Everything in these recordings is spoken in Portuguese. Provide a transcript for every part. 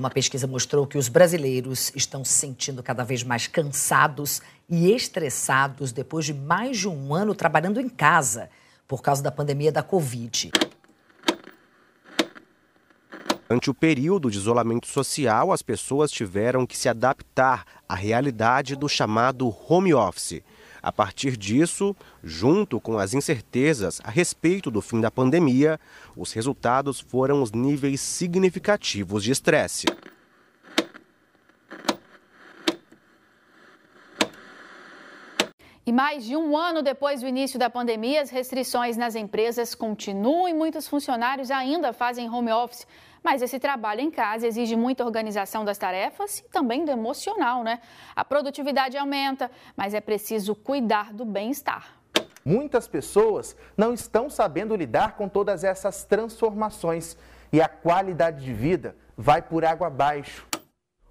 Uma pesquisa mostrou que os brasileiros estão se sentindo cada vez mais cansados e estressados depois de mais de um ano trabalhando em casa por causa da pandemia da Covid. Durante o período de isolamento social, as pessoas tiveram que se adaptar à realidade do chamado home office. A partir disso, junto com as incertezas a respeito do fim da pandemia, os resultados foram os níveis significativos de estresse. E mais de um ano depois do início da pandemia, as restrições nas empresas continuam e muitos funcionários ainda fazem home office. Mas esse trabalho em casa exige muita organização das tarefas e também do emocional, né? A produtividade aumenta, mas é preciso cuidar do bem-estar. Muitas pessoas não estão sabendo lidar com todas essas transformações e a qualidade de vida vai por água abaixo.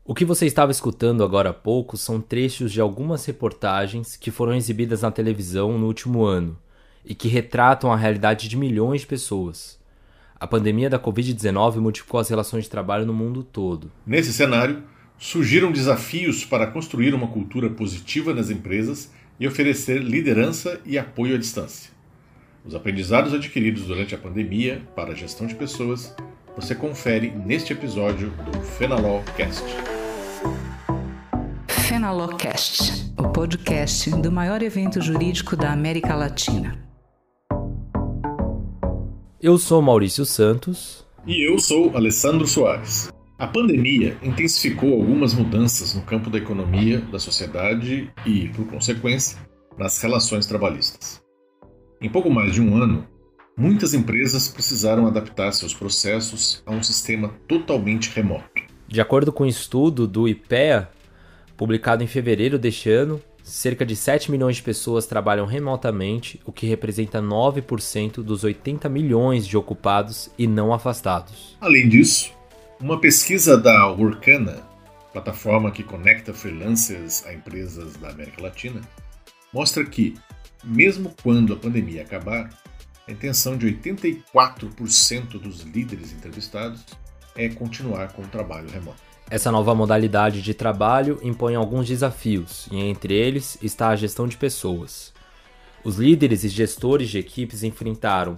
O que você estava escutando agora há pouco são trechos de algumas reportagens que foram exibidas na televisão no último ano e que retratam a realidade de milhões de pessoas. A pandemia da Covid-19 multiplicou as relações de trabalho no mundo todo. Nesse cenário, surgiram desafios para construir uma cultura positiva nas empresas e oferecer liderança e apoio à distância. Os aprendizados adquiridos durante a pandemia para a gestão de pessoas você confere neste episódio do Fenalol Cast. Fenalocast, o podcast do maior evento jurídico da América Latina. Eu sou Maurício Santos. E eu sou Alessandro Soares. A pandemia intensificou algumas mudanças no campo da economia, da sociedade e, por consequência, nas relações trabalhistas. Em pouco mais de um ano, muitas empresas precisaram adaptar seus processos a um sistema totalmente remoto. De acordo com um estudo do IPEA, publicado em fevereiro deste ano, cerca de 7 milhões de pessoas trabalham remotamente, o que representa 9% dos 80 milhões de ocupados e não afastados. Além disso, uma pesquisa da Workana, plataforma que conecta freelancers a empresas da América Latina, mostra que, mesmo quando a pandemia acabar, a intenção de 84% dos líderes entrevistados é continuar com o trabalho remoto. Essa nova modalidade de trabalho impõe alguns desafios, e entre eles está a gestão de pessoas. Os líderes e gestores de equipes enfrentaram,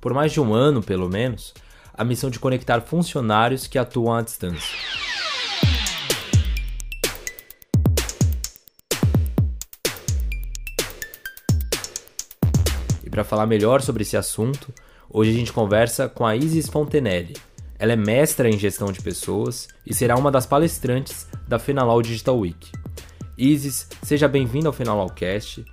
por mais de um ano pelo menos, a missão de conectar funcionários que atuam à distância. E para falar melhor sobre esse assunto, hoje a gente conversa com a Isis Fontenelle, ela é mestra em gestão de pessoas e será uma das palestrantes da Fenalol Digital Week. Isis, seja bem-vinda ao Fenalolcast.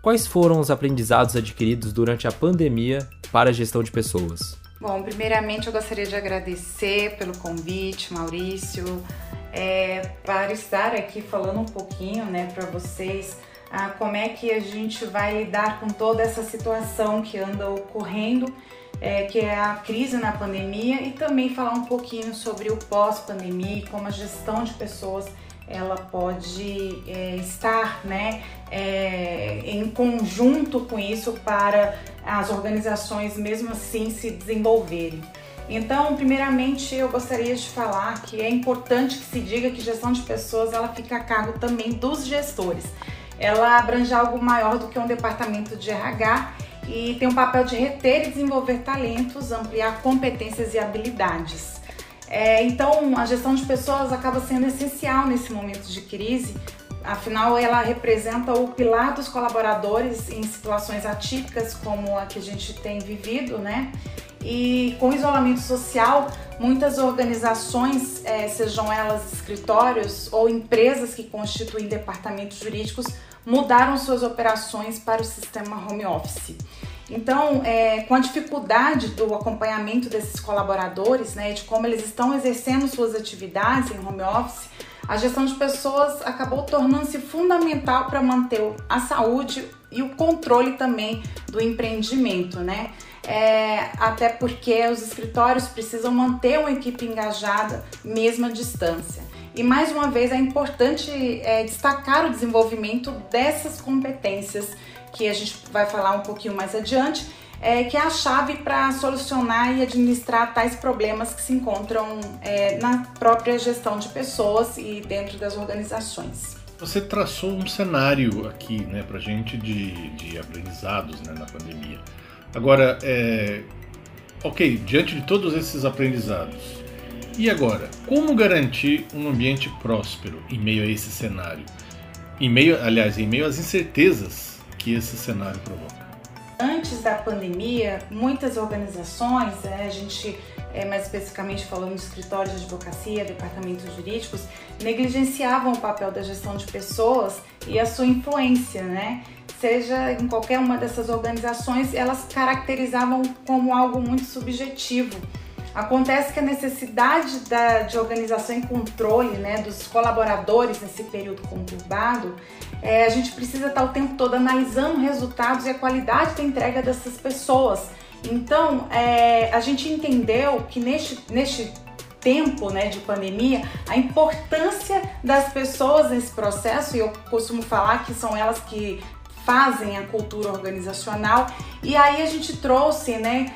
Quais foram os aprendizados adquiridos durante a pandemia para a gestão de pessoas? Bom, primeiramente eu gostaria de agradecer pelo convite, Maurício, é, para estar aqui falando um pouquinho né, para vocês ah, como é que a gente vai lidar com toda essa situação que anda ocorrendo é, que é a crise na pandemia e também falar um pouquinho sobre o pós-pandemia e como a gestão de pessoas ela pode é, estar né, é, em conjunto com isso para as organizações mesmo assim se desenvolverem. Então, primeiramente, eu gostaria de falar que é importante que se diga que gestão de pessoas ela fica a cargo também dos gestores. Ela abrange algo maior do que um departamento de RH e tem um papel de reter e desenvolver talentos, ampliar competências e habilidades. É, então, a gestão de pessoas acaba sendo essencial nesse momento de crise, afinal, ela representa o pilar dos colaboradores em situações atípicas como a que a gente tem vivido, né? E com isolamento social, muitas organizações, é, sejam elas escritórios ou empresas que constituem departamentos jurídicos, mudaram suas operações para o sistema home office. Então, é, com a dificuldade do acompanhamento desses colaboradores, né, de como eles estão exercendo suas atividades em home office, a gestão de pessoas acabou tornando-se fundamental para manter a saúde e o controle também do empreendimento, né? É, até porque os escritórios precisam manter uma equipe engajada mesmo à distância. E mais uma vez é importante é, destacar o desenvolvimento dessas competências que a gente vai falar um pouquinho mais adiante, é, que é a chave para solucionar e administrar tais problemas que se encontram é, na própria gestão de pessoas e dentro das organizações. Você traçou um cenário aqui né, para gente de, de aprendizados né, na pandemia. Agora, é, ok, diante de todos esses aprendizados, e agora, como garantir um ambiente próspero em meio a esse cenário? Em meio, aliás, em meio às incertezas que esse cenário provoca. Antes da pandemia, muitas organizações, é, a gente é, mais especificamente falando de escritórios de advocacia, departamentos jurídicos, negligenciavam o papel da gestão de pessoas e a sua influência, né? Seja em qualquer uma dessas organizações, elas caracterizavam como algo muito subjetivo. Acontece que a necessidade da, de organização e controle né, dos colaboradores nesse período conturbado, é, a gente precisa estar o tempo todo analisando resultados e a qualidade da entrega dessas pessoas. Então, é, a gente entendeu que neste, neste tempo né, de pandemia, a importância das pessoas nesse processo, e eu costumo falar que são elas que fazem a cultura organizacional, e aí a gente trouxe né,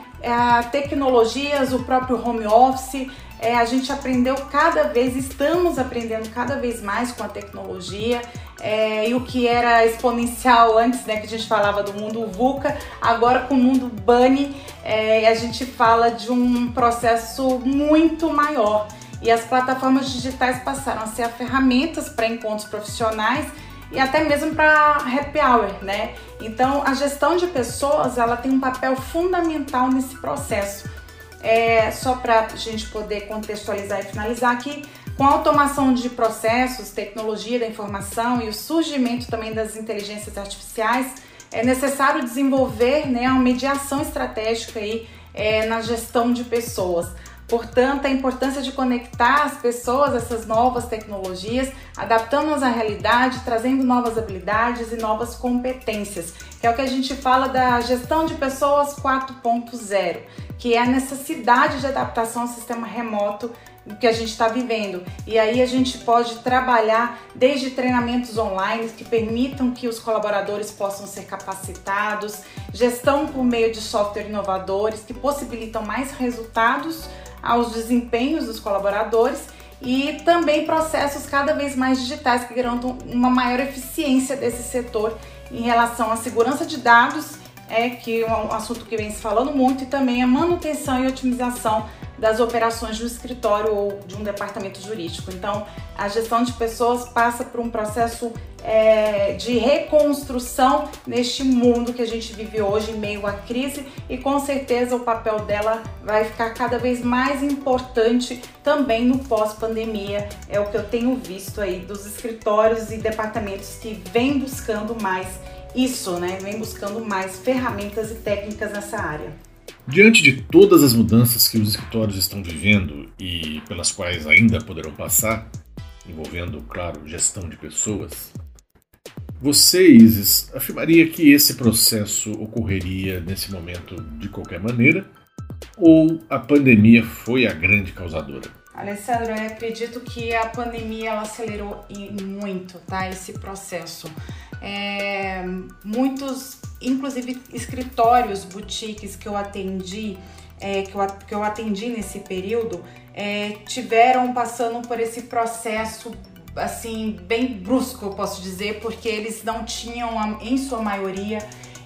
tecnologias, o próprio home office, é, a gente aprendeu cada vez, estamos aprendendo cada vez mais com a tecnologia. É, e o que era exponencial antes, né, que a gente falava do mundo VUCA, agora com o mundo BUNNY, é, a gente fala de um processo muito maior. E as plataformas digitais passaram a ser ferramentas para encontros profissionais e até mesmo para happy hour, né? Então, a gestão de pessoas, ela tem um papel fundamental nesse processo. É, só para a gente poder contextualizar e finalizar aqui, com a automação de processos, tecnologia da informação e o surgimento também das inteligências artificiais, é necessário desenvolver né, uma mediação estratégica aí, é, na gestão de pessoas. Portanto, a importância de conectar as pessoas a essas novas tecnologias, adaptando-as à realidade, trazendo novas habilidades e novas competências, que é o que a gente fala da gestão de pessoas 4.0 que é a necessidade de adaptação ao sistema remoto que a gente está vivendo. E aí a gente pode trabalhar desde treinamentos online que permitam que os colaboradores possam ser capacitados, gestão por meio de software inovadores que possibilitam mais resultados aos desempenhos dos colaboradores e também processos cada vez mais digitais que garantam uma maior eficiência desse setor em relação à segurança de dados é que é um assunto que vem se falando muito, e também a manutenção e otimização das operações do escritório ou de um departamento jurídico. Então, a gestão de pessoas passa por um processo é, de reconstrução neste mundo que a gente vive hoje em meio à crise e com certeza o papel dela vai ficar cada vez mais importante também no pós-pandemia. É o que eu tenho visto aí dos escritórios e departamentos que vêm buscando mais isso, né? Vem buscando mais ferramentas e técnicas nessa área. Diante de todas as mudanças que os escritórios estão vivendo e pelas quais ainda poderão passar, envolvendo, claro, gestão de pessoas, você, Isis, afirmaria que esse processo ocorreria nesse momento de qualquer maneira ou a pandemia foi a grande causadora? Alessandro, eu acredito que a pandemia ela acelerou muito, tá? Esse processo. É, muitos, inclusive escritórios, boutiques que eu atendi, é, que, eu, que eu atendi nesse período, é, tiveram passando por esse processo assim bem brusco, eu posso dizer, porque eles não tinham, em sua maioria,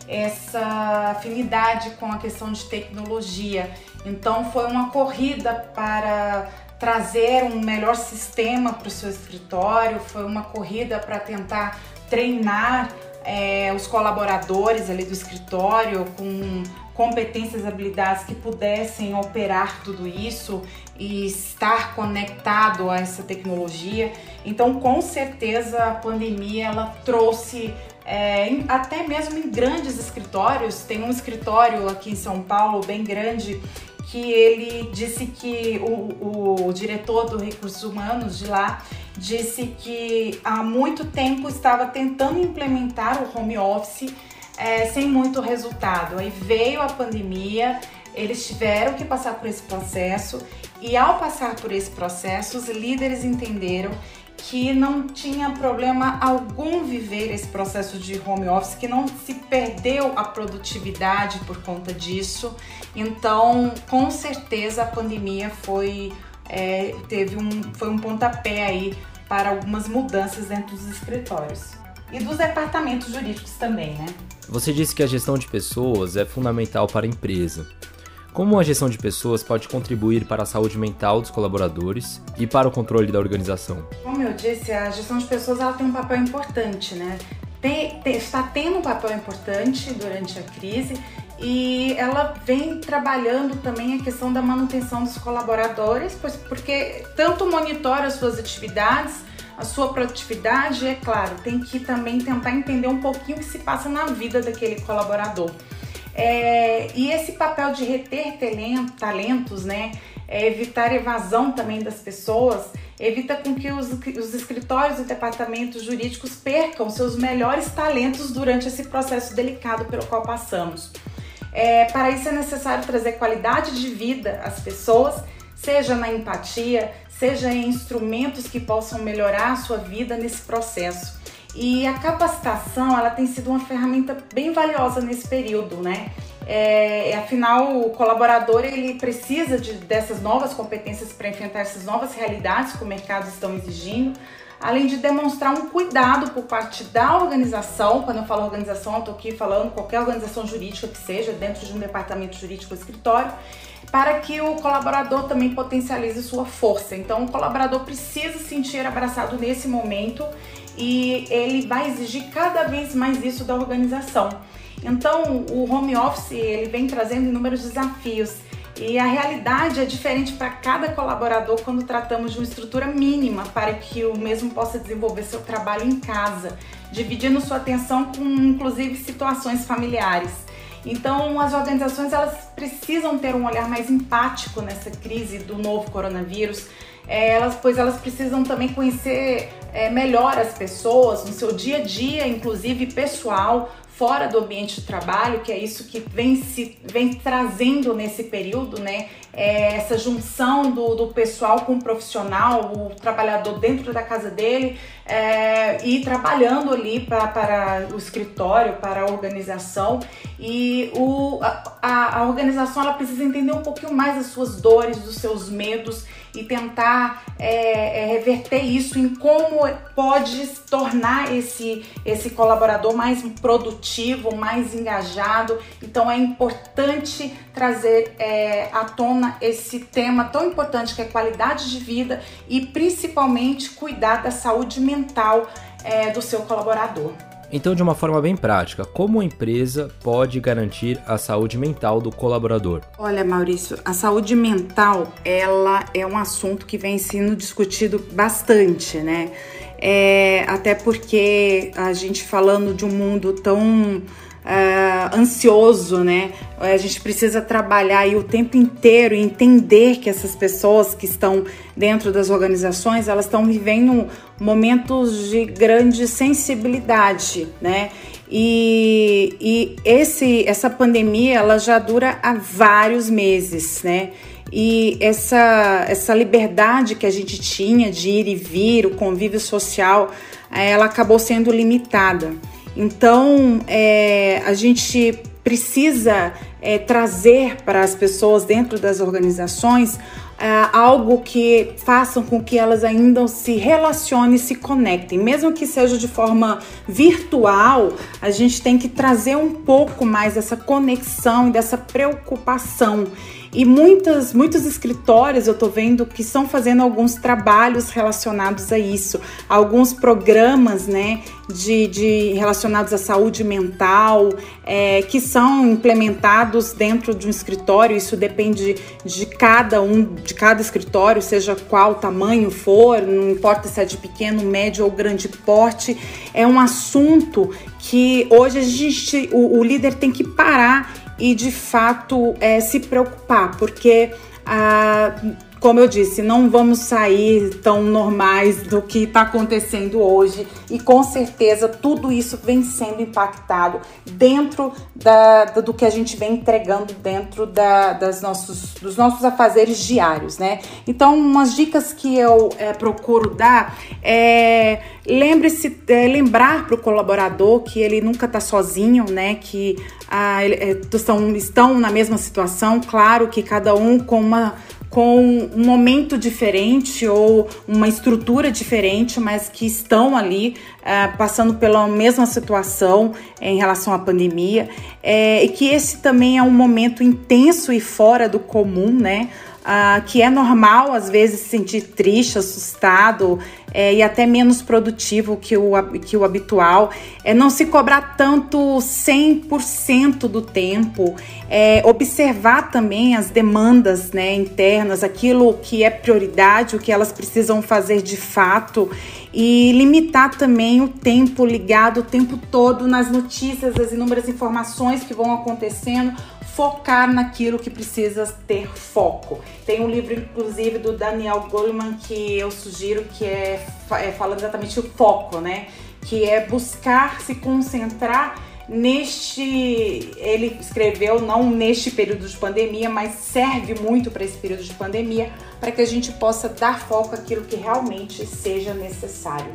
essa afinidade com a questão de tecnologia. Então foi uma corrida para trazer um melhor sistema para o seu escritório, foi uma corrida para tentar treinar é, os colaboradores ali do escritório com competências habilidades que pudessem operar tudo isso e estar conectado a essa tecnologia. Então, com certeza, a pandemia ela trouxe é, até mesmo em grandes escritórios. Tem um escritório aqui em São Paulo bem grande que ele disse que o, o diretor do Recursos Humanos de lá disse que há muito tempo estava tentando implementar o home office é, sem muito resultado. Aí veio a pandemia, eles tiveram que passar por esse processo e ao passar por esse processo, os líderes entenderam que não tinha problema algum viver esse processo de home office, que não se perdeu a produtividade por conta disso. Então, com certeza a pandemia foi é, teve um foi um pontapé aí para algumas mudanças dentro dos escritórios e dos departamentos jurídicos também, né? Você disse que a gestão de pessoas é fundamental para a empresa. Como a gestão de pessoas pode contribuir para a saúde mental dos colaboradores e para o controle da organização? Como eu disse, a gestão de pessoas ela tem um papel importante, né? Tem, tem, está tendo um papel importante durante a crise e ela vem trabalhando também a questão da manutenção dos colaboradores, pois, porque tanto monitora as suas atividades, a sua produtividade, é claro, tem que também tentar entender um pouquinho o que se passa na vida daquele colaborador. É, e esse papel de reter talentos, né, é evitar evasão também das pessoas, evita com que os, os escritórios e departamentos jurídicos percam seus melhores talentos durante esse processo delicado pelo qual passamos. É, para isso é necessário trazer qualidade de vida às pessoas, seja na empatia, seja em instrumentos que possam melhorar a sua vida nesse processo. E a capacitação, ela tem sido uma ferramenta bem valiosa nesse período, né? É, afinal, o colaborador ele precisa de, dessas novas competências para enfrentar essas novas realidades que o mercado estão exigindo, além de demonstrar um cuidado por parte da organização. Quando eu falo organização, eu estou aqui falando qualquer organização jurídica que seja, dentro de um departamento jurídico ou escritório, para que o colaborador também potencialize sua força. Então, o colaborador precisa se sentir abraçado nesse momento e ele vai exigir cada vez mais isso da organização. Então, o home office ele vem trazendo inúmeros desafios e a realidade é diferente para cada colaborador quando tratamos de uma estrutura mínima para que o mesmo possa desenvolver seu trabalho em casa, dividindo sua atenção com inclusive situações familiares. Então, as organizações elas precisam ter um olhar mais empático nessa crise do novo coronavírus, é, elas, pois elas precisam também conhecer é, melhor as pessoas no seu dia a dia, inclusive pessoal, fora do ambiente de trabalho, que é isso que vem se vem trazendo nesse período, né? É essa junção do, do pessoal com o profissional, o trabalhador dentro da casa dele é, e trabalhando ali pra, para o escritório, para a organização. E o, a, a organização ela precisa entender um pouquinho mais as suas dores, dos seus medos e tentar é, é, reverter isso em como pode tornar esse, esse colaborador mais produtivo, mais engajado. Então é importante trazer é, à tona esse tema tão importante que é qualidade de vida e principalmente cuidar da saúde mental é, do seu colaborador. Então, de uma forma bem prática, como a empresa pode garantir a saúde mental do colaborador? Olha, Maurício, a saúde mental, ela é um assunto que vem sendo discutido bastante, né? É, até porque a gente falando de um mundo tão uh, ansioso, né? A gente precisa trabalhar aí o tempo inteiro e entender que essas pessoas que estão dentro das organizações, elas estão vivendo momentos de grande sensibilidade, né? E, e esse, essa pandemia ela já dura há vários meses, né? E essa, essa liberdade que a gente tinha de ir e vir, o convívio social, ela acabou sendo limitada. Então, é, a gente precisa é, trazer para as pessoas dentro das organizações é, algo que façam com que elas ainda se relacionem, se conectem, mesmo que seja de forma virtual, a gente tem que trazer um pouco mais dessa conexão e dessa preocupação. E muitas, muitos escritórios eu tô vendo que estão fazendo alguns trabalhos relacionados a isso, alguns programas, né, de, de relacionados à saúde mental, é, que são implementados dentro de um escritório. Isso depende de cada um, de cada escritório, seja qual tamanho for, não importa se é de pequeno, médio ou grande porte. É um assunto que hoje a gente, o, o líder tem que parar e de fato é, se preocupar, porque ah, como eu disse, não vamos sair tão normais do que está acontecendo hoje e com certeza tudo isso vem sendo impactado dentro da, do que a gente vem entregando dentro da, das nossos, dos nossos afazeres diários, né? Então, umas dicas que eu é, procuro dar é lembre-se, é, lembrar para o colaborador que ele nunca está sozinho, né? Que ah, ele, é, estão, estão na mesma situação, claro que cada um com uma com um momento diferente ou uma estrutura diferente, mas que estão ali uh, passando pela mesma situação em relação à pandemia, é, e que esse também é um momento intenso e fora do comum, né? Uh, que é normal às vezes se sentir triste, assustado é, e até menos produtivo que o, que o habitual. É não se cobrar tanto 100% do tempo, é, observar também as demandas né, internas, aquilo que é prioridade, o que elas precisam fazer de fato e limitar também o tempo ligado o tempo todo nas notícias, as inúmeras informações que vão acontecendo focar naquilo que precisa ter foco. Tem um livro, inclusive, do Daniel Goleman que eu sugiro que é, é falando exatamente o foco, né? Que é buscar se concentrar neste. Ele escreveu não neste período de pandemia, mas serve muito para esse período de pandemia, para que a gente possa dar foco àquilo que realmente seja necessário.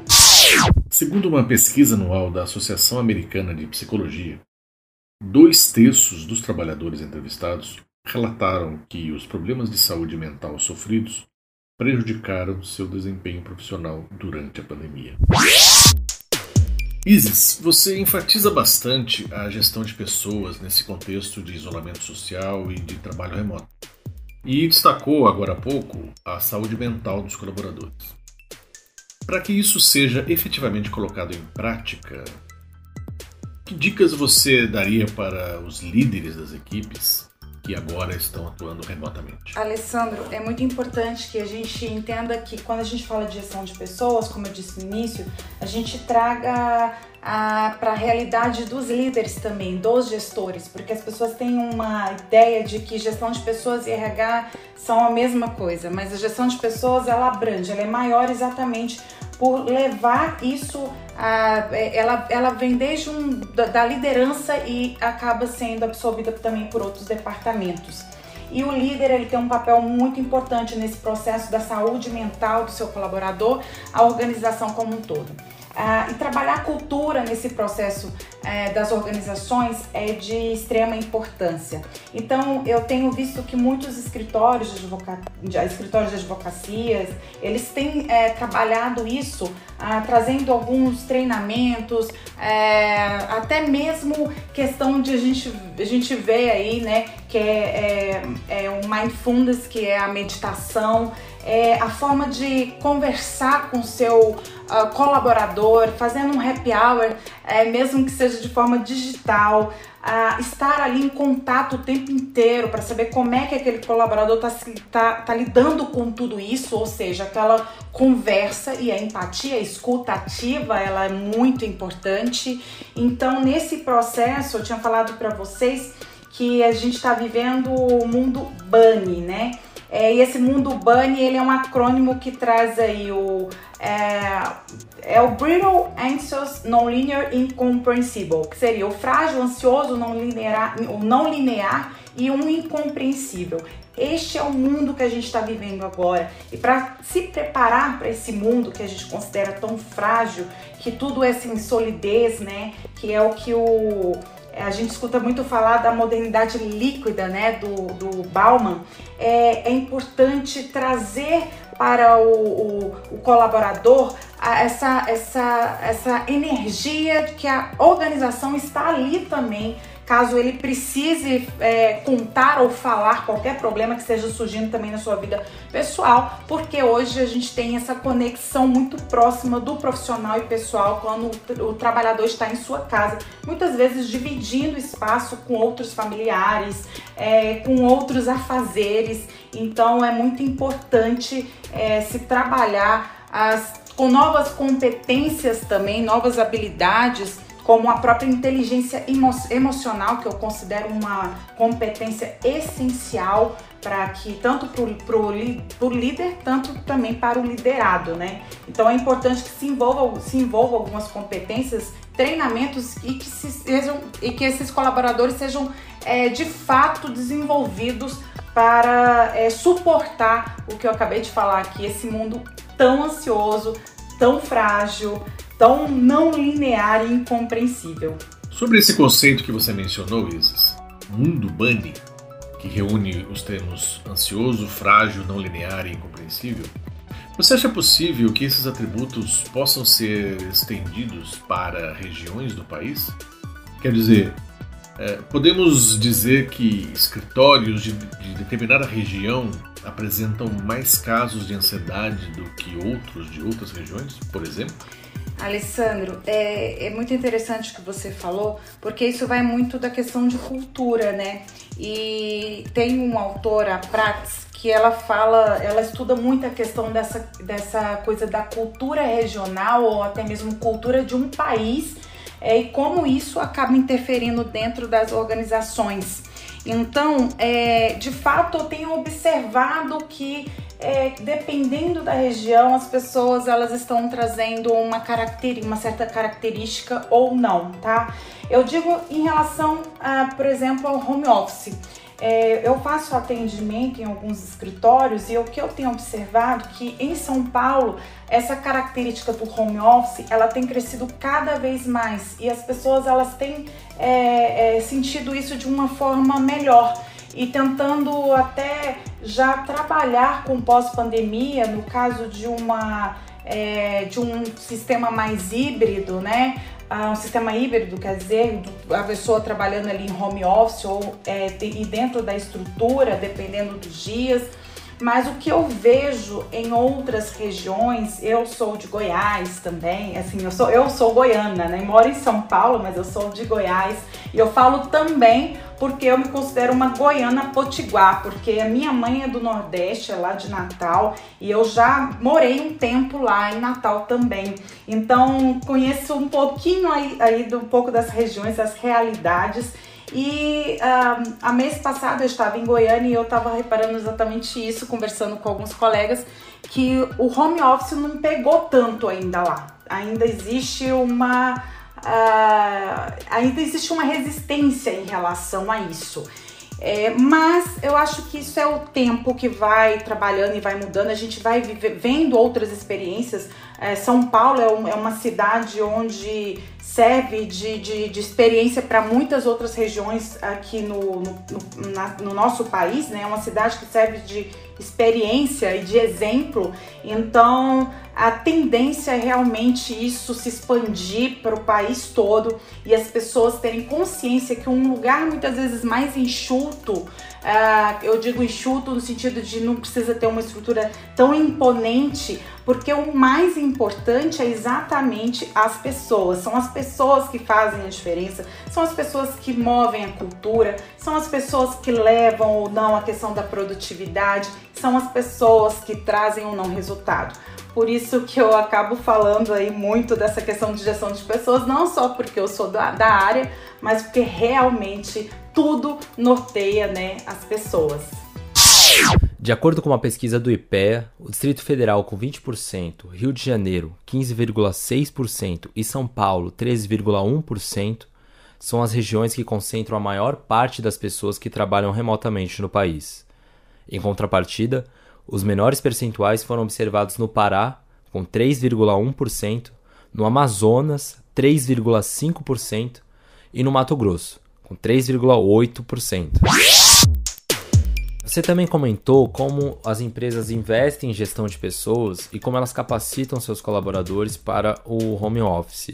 Segundo uma pesquisa anual da Associação Americana de Psicologia, Dois terços dos trabalhadores entrevistados relataram que os problemas de saúde mental sofridos prejudicaram seu desempenho profissional durante a pandemia. Isis, você enfatiza bastante a gestão de pessoas nesse contexto de isolamento social e de trabalho remoto. E destacou agora há pouco a saúde mental dos colaboradores. Para que isso seja efetivamente colocado em prática, que dicas você daria para os líderes das equipes que agora estão atuando remotamente? Alessandro, é muito importante que a gente entenda que quando a gente fala de gestão de pessoas, como eu disse no início, a gente traga para a realidade dos líderes também, dos gestores, porque as pessoas têm uma ideia de que gestão de pessoas e RH são a mesma coisa, mas a gestão de pessoas ela abrange, ela é maior exatamente por levar isso a, ela, ela vem desde um, da, da liderança e acaba sendo absorvida também por outros departamentos. E o líder ele tem um papel muito importante nesse processo da saúde mental do seu colaborador, a organização como um todo. Ah, e trabalhar a cultura nesse processo é, das organizações é de extrema importância. Então, eu tenho visto que muitos escritórios de, advoca... escritórios de advocacias, eles têm é, trabalhado isso, ah, trazendo alguns treinamentos, é, até mesmo questão de a gente, a gente ver aí, né, que é, é, é o mindfulness, que é a meditação, é a forma de conversar com seu uh, colaborador, fazendo um happy hour, é, mesmo que seja de forma digital, uh, estar ali em contato o tempo inteiro para saber como é que aquele colaborador está tá, tá lidando com tudo isso, ou seja, aquela conversa e a empatia, a ela é muito importante. Então, nesse processo, eu tinha falado para vocês que a gente está vivendo o mundo bunny, né? É, e esse mundo bunny, ele é um acrônimo que traz aí o é, é o brittle, anxious, non-linear, incomprehensible, que seria o frágil, ansioso, não linear, não linear e um incompreensível. Este é o mundo que a gente está vivendo agora. E para se preparar para esse mundo que a gente considera tão frágil, que tudo é sem solidez, né? Que é o que o a gente escuta muito falar da modernidade líquida, né, do, do Bauman, é, é importante trazer para o, o, o colaborador essa, essa, essa energia que a organização está ali também caso ele precise é, contar ou falar qualquer problema que esteja surgindo também na sua vida pessoal, porque hoje a gente tem essa conexão muito próxima do profissional e pessoal quando o, o trabalhador está em sua casa, muitas vezes dividindo espaço com outros familiares, é, com outros afazeres. Então é muito importante é, se trabalhar as, com novas competências também, novas habilidades como a própria inteligência emo emocional, que eu considero uma competência essencial para que tanto para o líder, tanto também para o liderado, né? Então é importante que se envolva, se envolva algumas competências, treinamentos e que, se, sejam, e que esses colaboradores sejam é, de fato desenvolvidos para é, suportar o que eu acabei de falar aqui, esse mundo tão ansioso, tão frágil, tão não linear e incompreensível. Sobre esse conceito que você mencionou, Isis, mundo bunny, que reúne os termos ansioso, frágil, não linear e incompreensível, você acha possível que esses atributos possam ser estendidos para regiões do país? Quer dizer, é, podemos dizer que escritórios de, de, determinada região apresentam mais casos de ansiedade do que outros de outras regiões, por exemplo? Alessandro, é, é muito interessante o que você falou, porque isso vai muito da questão de cultura, né? E tem uma autora, Prats, que ela fala, ela estuda muito a questão dessa, dessa coisa da cultura regional ou até mesmo cultura de um país é, e como isso acaba interferindo dentro das organizações. Então, é, de fato, eu tenho observado que é, dependendo da região, as pessoas elas estão trazendo uma característica, uma certa característica ou não, tá? Eu digo em relação, a, por exemplo, ao home office. É, eu faço atendimento em alguns escritórios e o que eu tenho observado que em São Paulo essa característica do home office ela tem crescido cada vez mais e as pessoas elas têm é, é, sentido isso de uma forma melhor e tentando até já trabalhar com pós-pandemia no caso de uma é, de um sistema mais híbrido, né? um sistema híbrido, quer dizer, a pessoa trabalhando ali em home office ou é, e dentro da estrutura, dependendo dos dias. Mas o que eu vejo em outras regiões, eu sou de Goiás também, assim, eu sou, eu sou goiana, né? Moro em São Paulo, mas eu sou de Goiás. E eu falo também porque eu me considero uma goiana potiguar, porque a minha mãe é do Nordeste, é lá de Natal, e eu já morei um tempo lá em Natal também. Então, conheço um pouquinho aí, aí do um pouco das regiões, das realidades. E a mês passado eu estava em Goiânia e eu estava reparando exatamente isso, conversando com alguns colegas, que o home office não pegou tanto ainda lá. Ainda existe uma. Uh, ainda existe uma resistência em relação a isso. É, mas eu acho que isso é o tempo que vai trabalhando e vai mudando. A gente vai vendo outras experiências. É, São Paulo é, um, é, uma cidade onde serve de, de, de experiência para muitas outras regiões aqui no, no, na, no nosso país, né? É uma cidade que serve de experiência e de exemplo. Então, a tendência é realmente isso se expandir para o país todo e as pessoas terem consciência que um lugar muitas vezes mais enxuto, uh, eu digo enxuto no sentido de não precisa ter uma estrutura tão imponente, porque o mais importante é exatamente as pessoas. São as pessoas que fazem a diferença, são as pessoas que movem a cultura, são as pessoas que levam ou não a questão da produtividade, são as pessoas que trazem ou não resultado. Por isso que eu acabo falando aí muito dessa questão de gestão de pessoas, não só porque eu sou da, da área, mas porque realmente tudo norteia né, as pessoas. De acordo com uma pesquisa do IPEA, o Distrito Federal com 20%, Rio de Janeiro 15,6% e São Paulo 13,1% são as regiões que concentram a maior parte das pessoas que trabalham remotamente no país. Em contrapartida, os menores percentuais foram observados no Pará, com 3,1%, no Amazonas, 3,5% e no Mato Grosso, com 3,8%. Você também comentou como as empresas investem em gestão de pessoas e como elas capacitam seus colaboradores para o home office.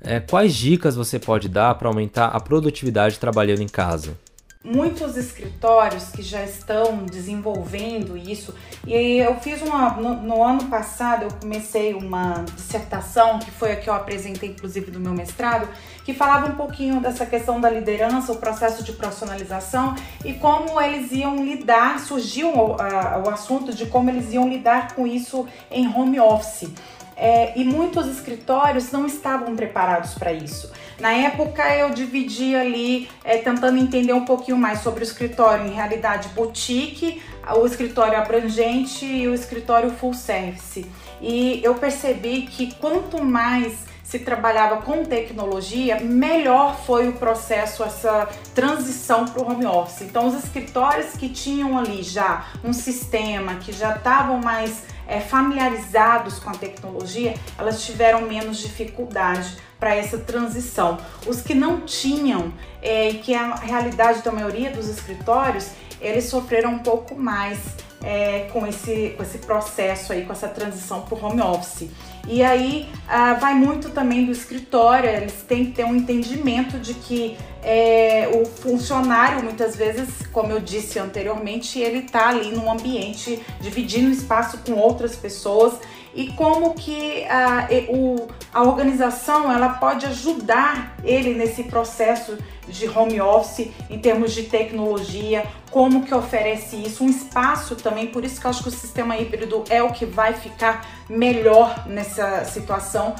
É, quais dicas você pode dar para aumentar a produtividade trabalhando em casa? Muitos escritórios que já estão desenvolvendo isso. E eu fiz uma no, no, ano passado eu comecei uma dissertação que foi a que eu apresentei inclusive do meu mestrado, que falava um pouquinho dessa questão da liderança, o processo de profissionalização e como eles iam lidar, surgiu o, a, o assunto de como eles iam lidar com isso em home office. É, e muitos escritórios não estavam preparados para isso. Na época eu dividi ali, é, tentando entender um pouquinho mais sobre o escritório em realidade boutique, o escritório abrangente e o escritório full service. E eu percebi que quanto mais se trabalhava com tecnologia, melhor foi o processo, essa transição para o home office. Então, os escritórios que tinham ali já um sistema, que já estavam mais é, familiarizados com a tecnologia, elas tiveram menos dificuldade para essa transição. Os que não tinham, é, e que é a realidade da maioria dos escritórios, eles sofreram um pouco mais é, com, esse, com esse processo aí, com essa transição para o home office. E aí ah, vai muito também do escritório, eles têm que ter um entendimento de que é, o funcionário, muitas vezes, como eu disse anteriormente, ele está ali num ambiente dividindo espaço com outras pessoas e como que a, o, a organização ela pode ajudar ele nesse processo de home office em termos de tecnologia, como que oferece isso, um espaço também, por isso que eu acho que o sistema híbrido é o que vai ficar melhor nessa situação,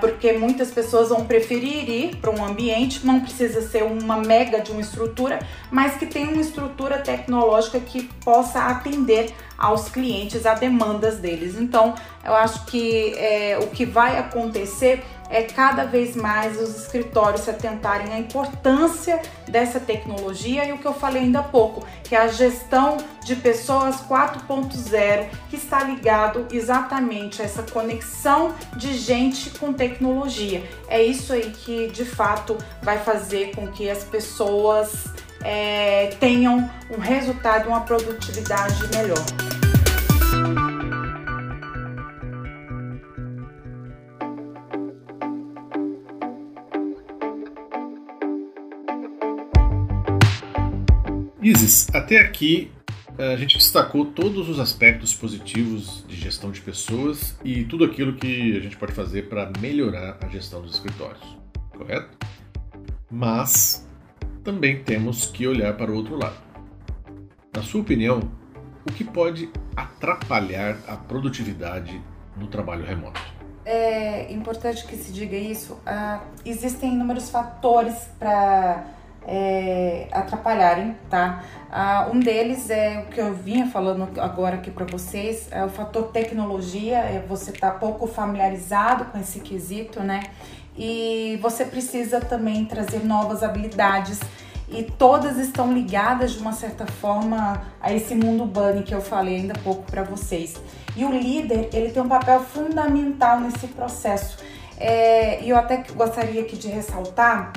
porque muitas pessoas vão preferir ir para um ambiente, não precisa ser uma mega de uma estrutura, mas que tenha uma estrutura tecnológica que possa atender aos clientes, a demandas deles. Então, eu acho que é, o que vai acontecer é cada vez mais os escritórios se atentarem à importância dessa tecnologia e o que eu falei ainda há pouco, que é a gestão de pessoas 4.0, que está ligado exatamente a essa conexão de gente com tecnologia. É isso aí que de fato vai fazer com que as pessoas é, tenham um resultado, uma produtividade melhor. Isis, até aqui a gente destacou todos os aspectos positivos de gestão de pessoas e tudo aquilo que a gente pode fazer para melhorar a gestão dos escritórios, correto? Mas também temos que olhar para o outro lado. Na sua opinião, o que pode atrapalhar a produtividade no trabalho remoto? É importante que se diga isso. Ah, existem inúmeros fatores para é, atrapalharem, tá? Ah, um deles é o que eu vinha falando agora aqui para vocês, é o fator tecnologia, é você tá pouco familiarizado com esse quesito, né? E você precisa também trazer novas habilidades e todas estão ligadas de uma certa forma a esse mundo bunny que eu falei ainda há pouco para vocês. E o líder, ele tem um papel fundamental nesse processo. É, e eu até gostaria aqui de ressaltar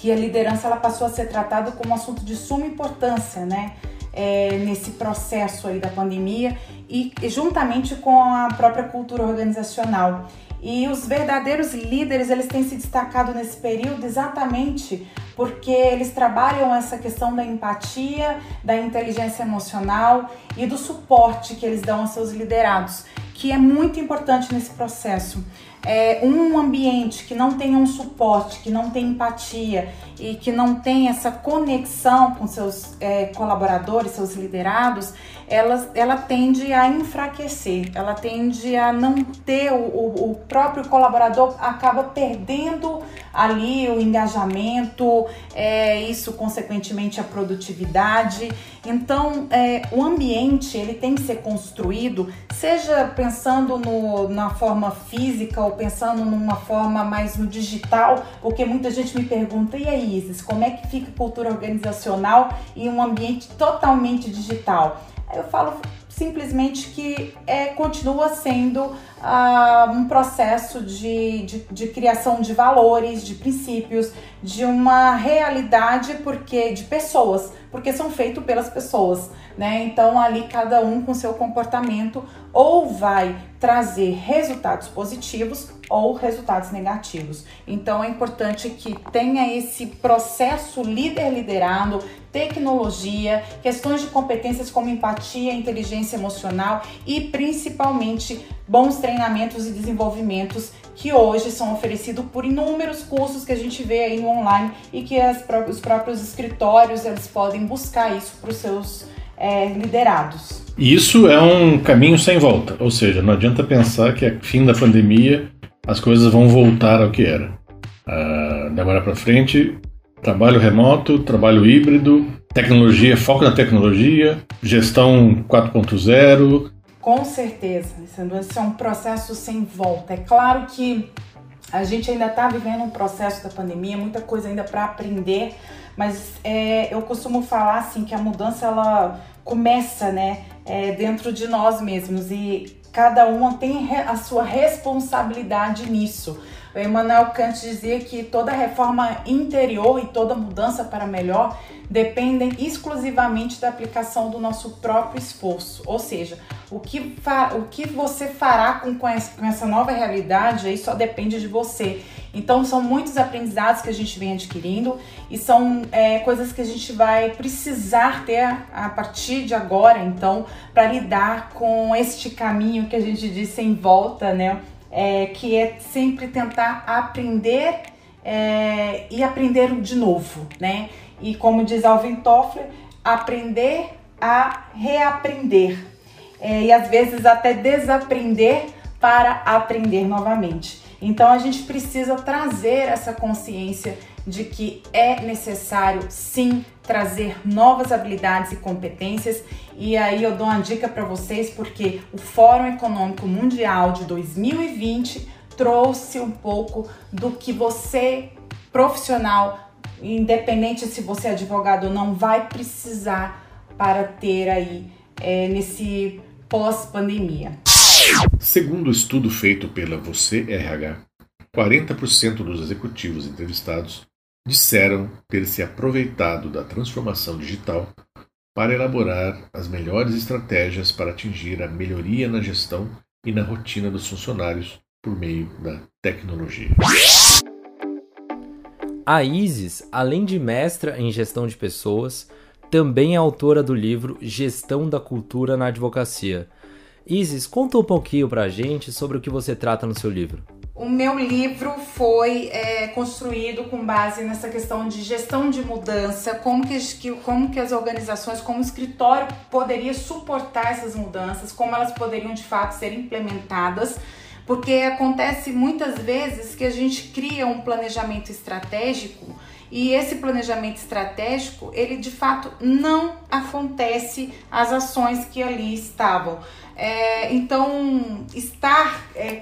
que a liderança ela passou a ser tratada como um assunto de suma importância, né? É, nesse processo aí da pandemia e, juntamente com a própria cultura organizacional. E os verdadeiros líderes, eles têm se destacado nesse período exatamente porque eles trabalham essa questão da empatia, da inteligência emocional e do suporte que eles dão aos seus liderados, que é muito importante nesse processo é, um ambiente que não tem um suporte, que não tem empatia e que não tem essa conexão com seus é, colaboradores, seus liderados, ela, ela tende a enfraquecer, ela tende a não ter o, o, o próprio colaborador acaba perdendo ali o engajamento, é, isso consequentemente a produtividade. Então, é, o ambiente ele tem que ser construído, seja pensando no, na forma física ou pensando numa forma mais no digital, porque muita gente me pergunta, e aí, Isis, como é que fica cultura organizacional em um ambiente totalmente digital? Eu falo simplesmente que é, continua sendo uh, um processo de, de, de, criação de valores, de princípios, de uma realidade porque de pessoas, porque são feitos pelas pessoas, né? Então ali cada um com seu comportamento ou vai trazer resultados positivos ou resultados negativos. Então é importante que tenha esse processo líder liderado, tecnologia, questões de competências como empatia, inteligência emocional e principalmente bons treinamentos e desenvolvimentos que hoje são oferecidos por inúmeros cursos que a gente vê aí no online e que as, os próprios escritórios eles podem buscar isso para os seus é, liderados. Isso é um caminho sem volta, ou seja, não adianta pensar que a fim da pandemia as coisas vão voltar ao que era. Uh, de agora para frente, trabalho remoto, trabalho híbrido, tecnologia, foco na tecnologia, gestão 4.0. Com certeza, esse é um processo sem volta. É claro que a gente ainda está vivendo um processo da pandemia, muita coisa ainda para aprender, mas é, eu costumo falar assim que a mudança ela começa, né, é, dentro de nós mesmos e cada um tem a sua responsabilidade nisso. O Emmanuel Kant dizia que toda reforma interior e toda mudança para melhor dependem exclusivamente da aplicação do nosso próprio esforço. Ou seja, o que, o que você fará com, com essa nova realidade aí só depende de você. Então, são muitos aprendizados que a gente vem adquirindo e são é, coisas que a gente vai precisar ter a partir de agora, então, para lidar com este caminho que a gente disse em volta, né? É, que é sempre tentar aprender é, e aprender de novo, né? E como diz Alvin Toffler, aprender a reaprender. É, e às vezes até desaprender para aprender novamente. Então a gente precisa trazer essa consciência de que é necessário sim trazer novas habilidades e competências. E aí eu dou uma dica para vocês porque o Fórum Econômico Mundial de 2020 trouxe um pouco do que você profissional independente se você é advogado ou não, vai precisar para ter aí é, nesse pós-pandemia. Segundo o estudo feito pela Você RH, 40% dos executivos entrevistados disseram ter se aproveitado da transformação digital para elaborar as melhores estratégias para atingir a melhoria na gestão e na rotina dos funcionários por meio da tecnologia. A Isis, além de mestra em gestão de pessoas, também é autora do livro Gestão da Cultura na Advocacia. Isis, conta um pouquinho pra gente sobre o que você trata no seu livro. O meu livro foi é, construído com base nessa questão de gestão de mudança, como que, como que as organizações, como o escritório poderia suportar essas mudanças, como elas poderiam de fato ser implementadas porque acontece muitas vezes que a gente cria um planejamento estratégico e esse planejamento estratégico, ele de fato não acontece as ações que ali estavam. É, então, estar, é,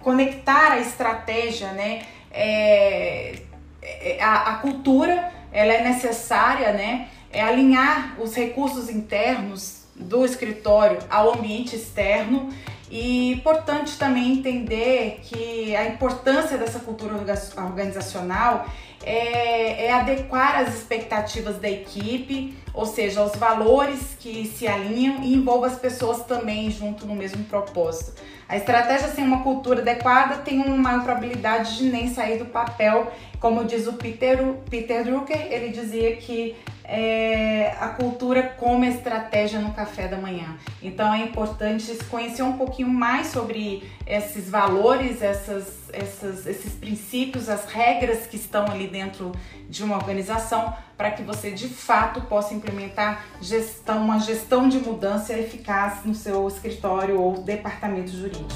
conectar a estratégia, né, é, é, a, a, cultura, ela é necessária, né, é alinhar os recursos internos do escritório ao ambiente externo e importante também entender que a importância dessa cultura organizacional é, é, adequar as expectativas da equipe, ou seja, os valores que se alinham e envolva as pessoas também junto no mesmo propósito. A estratégia sem uma cultura adequada tem uma maior probabilidade de nem sair do papel, como diz o Peter, Peter Drucker, ele dizia que é, a cultura como estratégia no café da manhã. Então é importante conhecer um pouquinho mais sobre esses valores, essas, essas, esses princípios, as regras que estão ali dentro de uma organização para que você de fato possa implementar gestão, uma gestão de mudança eficaz no seu escritório ou departamento jurídico.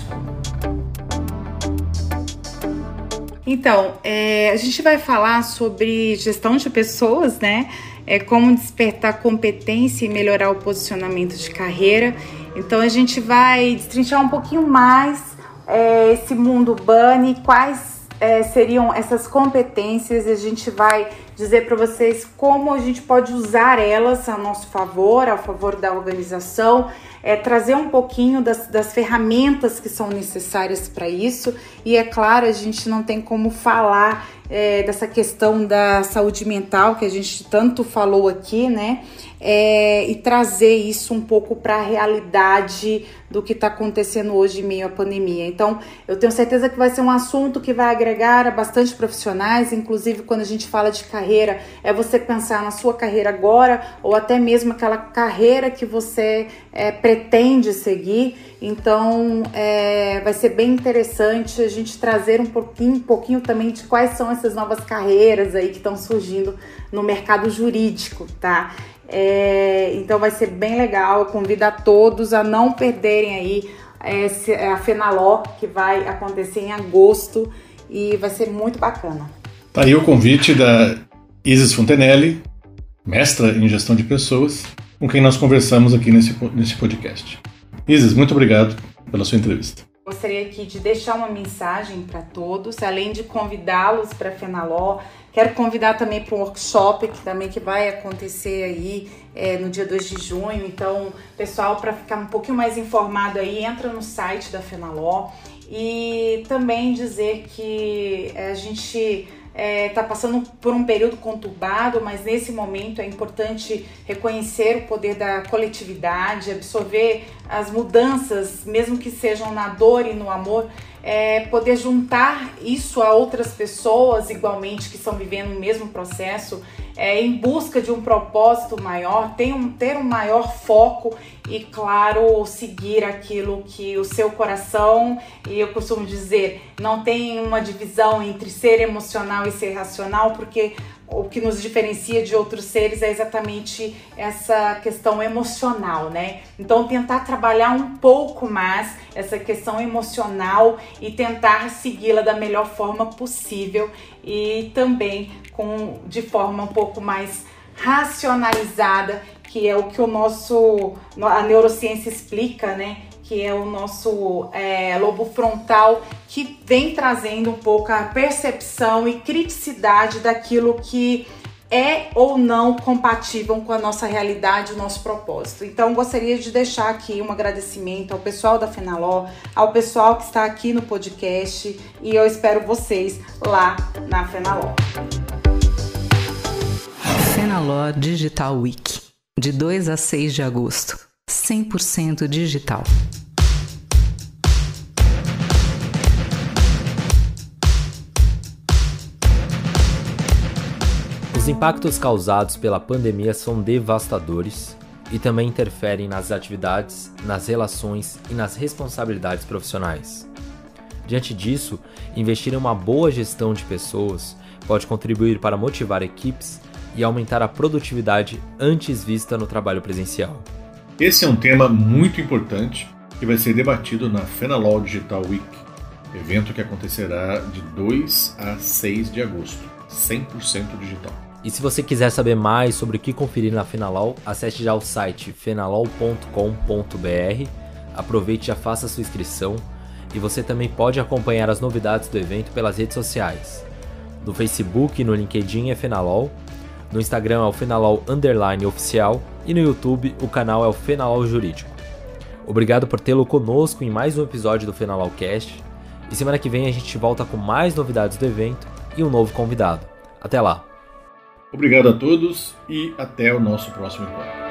Então, é, a gente vai falar sobre gestão de pessoas, né? é, como despertar competência e melhorar o posicionamento de carreira. Então a gente vai destrinchar um pouquinho mais é, esse mundo Bunny, quais é, seriam essas competências, a gente vai dizer para vocês como a gente pode usar elas a nosso favor, a favor da organização, é, trazer um pouquinho das, das ferramentas que são necessárias para isso. E é claro, a gente não tem como falar é, dessa questão da saúde mental que a gente tanto falou aqui, né? É, e trazer isso um pouco para a realidade do que está acontecendo hoje em meio à pandemia. Então, eu tenho certeza que vai ser um assunto que vai agregar a bastante profissionais, inclusive quando a gente fala de carreira, é você pensar na sua carreira agora ou até mesmo aquela carreira que você é, pretende seguir. Então, é, vai ser bem interessante a gente trazer um pouquinho, um pouquinho também de quais são essas novas carreiras aí que estão surgindo no mercado jurídico, tá? É, então vai ser bem legal. Eu convido a todos a não perderem aí esse, a Fenaló, que vai acontecer em agosto e vai ser muito bacana. Tá aí o convite da Isis Fontenelle, mestra em gestão de pessoas, com quem nós conversamos aqui nesse, nesse podcast. Isis, muito obrigado pela sua entrevista. Gostaria aqui de deixar uma mensagem para todos, além de convidá-los para a Fenaló, quero convidar também para um workshop que também que vai acontecer aí é, no dia 2 de junho. Então, pessoal, para ficar um pouquinho mais informado aí, entra no site da Fenaló e também dizer que é, a gente está é, tá passando por um período conturbado, mas nesse momento é importante reconhecer o poder da coletividade, absorver as mudanças, mesmo que sejam na dor e no amor, é, poder juntar isso a outras pessoas igualmente que estão vivendo o mesmo processo, é, em busca de um propósito maior, ter um, ter um maior foco e, claro, seguir aquilo que o seu coração, e eu costumo dizer, não tem uma divisão entre ser emocional e ser racional, porque o que nos diferencia de outros seres é exatamente essa questão emocional, né? Então tentar trabalhar um pouco mais essa questão emocional e tentar segui-la da melhor forma possível e também com de forma um pouco mais racionalizada, que é o que o nosso a neurociência explica, né? que é o nosso é, lobo frontal, que vem trazendo um pouco a percepção e criticidade daquilo que é ou não compatível com a nossa realidade, o nosso propósito. Então, gostaria de deixar aqui um agradecimento ao pessoal da Fenaló, ao pessoal que está aqui no podcast e eu espero vocês lá na Fenaló. Fenaló Digital Week, de 2 a 6 de agosto. 100% digital. Os impactos causados pela pandemia são devastadores e também interferem nas atividades, nas relações e nas responsabilidades profissionais. Diante disso, investir em uma boa gestão de pessoas pode contribuir para motivar equipes e aumentar a produtividade antes vista no trabalho presencial. Esse é um tema muito importante que vai ser debatido na Fenalol Digital Week, evento que acontecerá de 2 a 6 de agosto, 100% digital. E se você quiser saber mais sobre o que conferir na Fenalol, acesse já o site fenalol.com.br, aproveite e já faça sua inscrição e você também pode acompanhar as novidades do evento pelas redes sociais. No Facebook e no LinkedIn é Fenalol, no Instagram é o Fenalol Underline Oficial e no YouTube o canal é o Fenalol Jurídico. Obrigado por tê-lo conosco em mais um episódio do Fenalol Cast. E semana que vem a gente volta com mais novidades do evento e um novo convidado. Até lá! Obrigado a todos e até o nosso próximo encontro.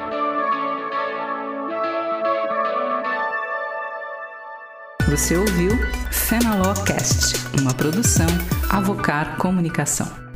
Você ouviu Fenaló Cast, uma produção Avocar Comunicação.